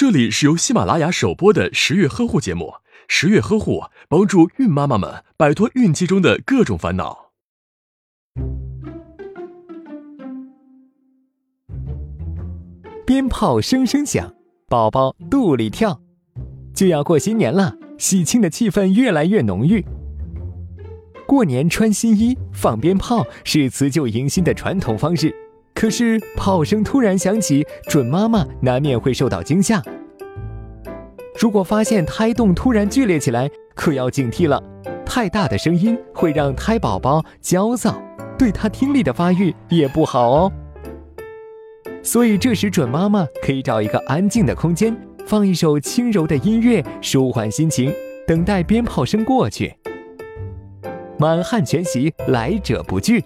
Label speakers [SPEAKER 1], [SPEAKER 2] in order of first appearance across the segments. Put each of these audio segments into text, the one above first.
[SPEAKER 1] 这里是由喜马拉雅首播的十月呵护节目。十月呵护帮助孕妈妈们摆脱孕期中的各种烦恼。
[SPEAKER 2] 鞭炮声声响，宝宝肚里跳，就要过新年了，喜庆的气氛越来越浓郁。过年穿新衣、放鞭炮是辞旧迎新的传统方式。可是炮声突然响起，准妈妈难免会受到惊吓。如果发现胎动突然剧烈起来，可要警惕了。太大的声音会让胎宝宝焦躁，对他听力的发育也不好哦。所以这时准妈妈可以找一个安静的空间，放一首轻柔的音乐，舒缓心情，等待鞭炮声过去。满汉全席，来者不拒。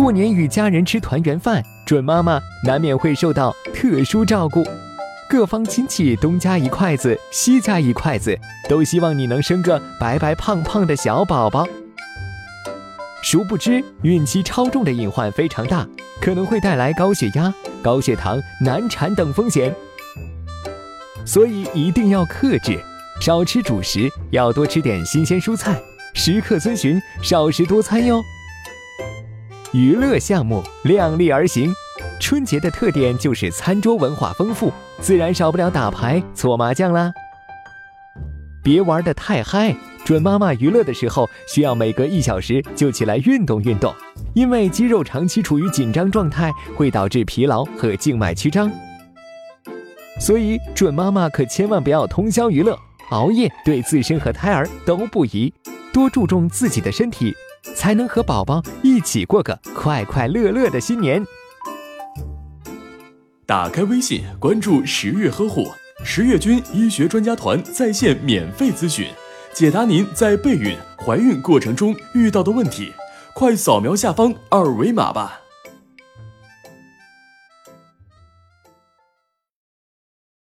[SPEAKER 2] 过年与家人吃团圆饭，准妈妈难免会受到特殊照顾。各方亲戚东加一筷子，西加一筷子，都希望你能生个白白胖胖的小宝宝。殊不知，孕期超重的隐患非常大，可能会带来高血压、高血糖、难产等风险。所以一定要克制，少吃主食，要多吃点新鲜蔬菜，时刻遵循少食多餐哟。娱乐项目量力而行，春节的特点就是餐桌文化丰富，自然少不了打牌、搓麻将啦。别玩的太嗨，准妈妈娱乐的时候需要每隔一小时就起来运动运动，因为肌肉长期处于紧张状态会导致疲劳和静脉曲张。所以准妈妈可千万不要通宵娱乐、熬夜，对自身和胎儿都不宜，多注重自己的身体。才能和宝宝一起过个快快乐乐的新年。
[SPEAKER 1] 打开微信，关注十月呵护十月军医学专家团在线免费咨询，解答您在备孕、怀孕过程中遇到的问题。快扫描下方二维码吧。